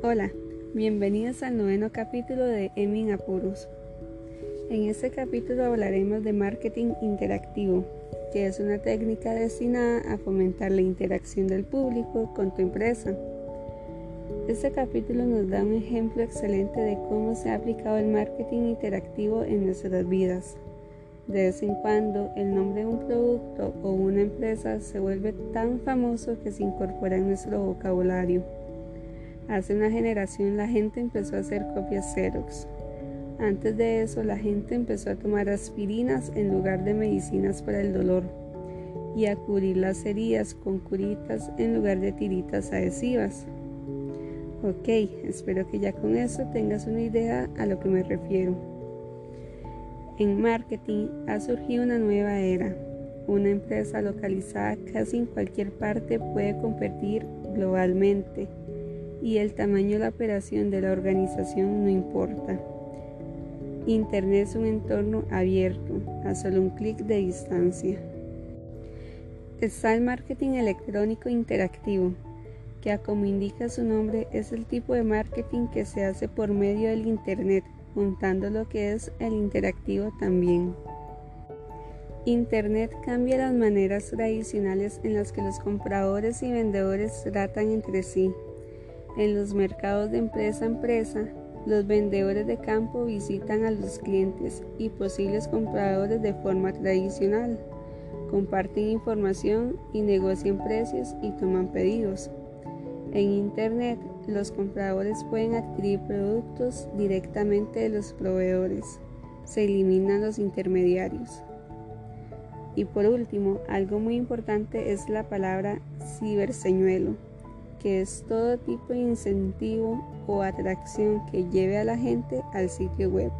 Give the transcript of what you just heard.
Hola, bienvenidos al noveno capítulo de Emin Apuros. En este capítulo hablaremos de marketing interactivo, que es una técnica destinada a fomentar la interacción del público con tu empresa. Este capítulo nos da un ejemplo excelente de cómo se ha aplicado el marketing interactivo en nuestras vidas. De vez en cuando el nombre de un producto o una empresa se vuelve tan famoso que se incorpora en nuestro vocabulario. Hace una generación la gente empezó a hacer copias Xerox. Antes de eso la gente empezó a tomar aspirinas en lugar de medicinas para el dolor y a cubrir las heridas con curitas en lugar de tiritas adhesivas. Ok, espero que ya con eso tengas una idea a lo que me refiero. En marketing ha surgido una nueva era. Una empresa localizada casi en cualquier parte puede competir globalmente y el tamaño de la operación de la organización no importa. Internet es un entorno abierto, a solo un clic de distancia. Está el marketing electrónico interactivo, que como indica su nombre es el tipo de marketing que se hace por medio del Internet, juntando lo que es el interactivo también. Internet cambia las maneras tradicionales en las que los compradores y vendedores tratan entre sí en los mercados de empresa a empresa, los vendedores de campo visitan a los clientes y posibles compradores de forma tradicional, comparten información y negocian precios y toman pedidos. En Internet, los compradores pueden adquirir productos directamente de los proveedores. Se eliminan los intermediarios. Y por último, algo muy importante es la palabra ciberseñuelo que es todo tipo de incentivo o atracción que lleve a la gente al sitio web.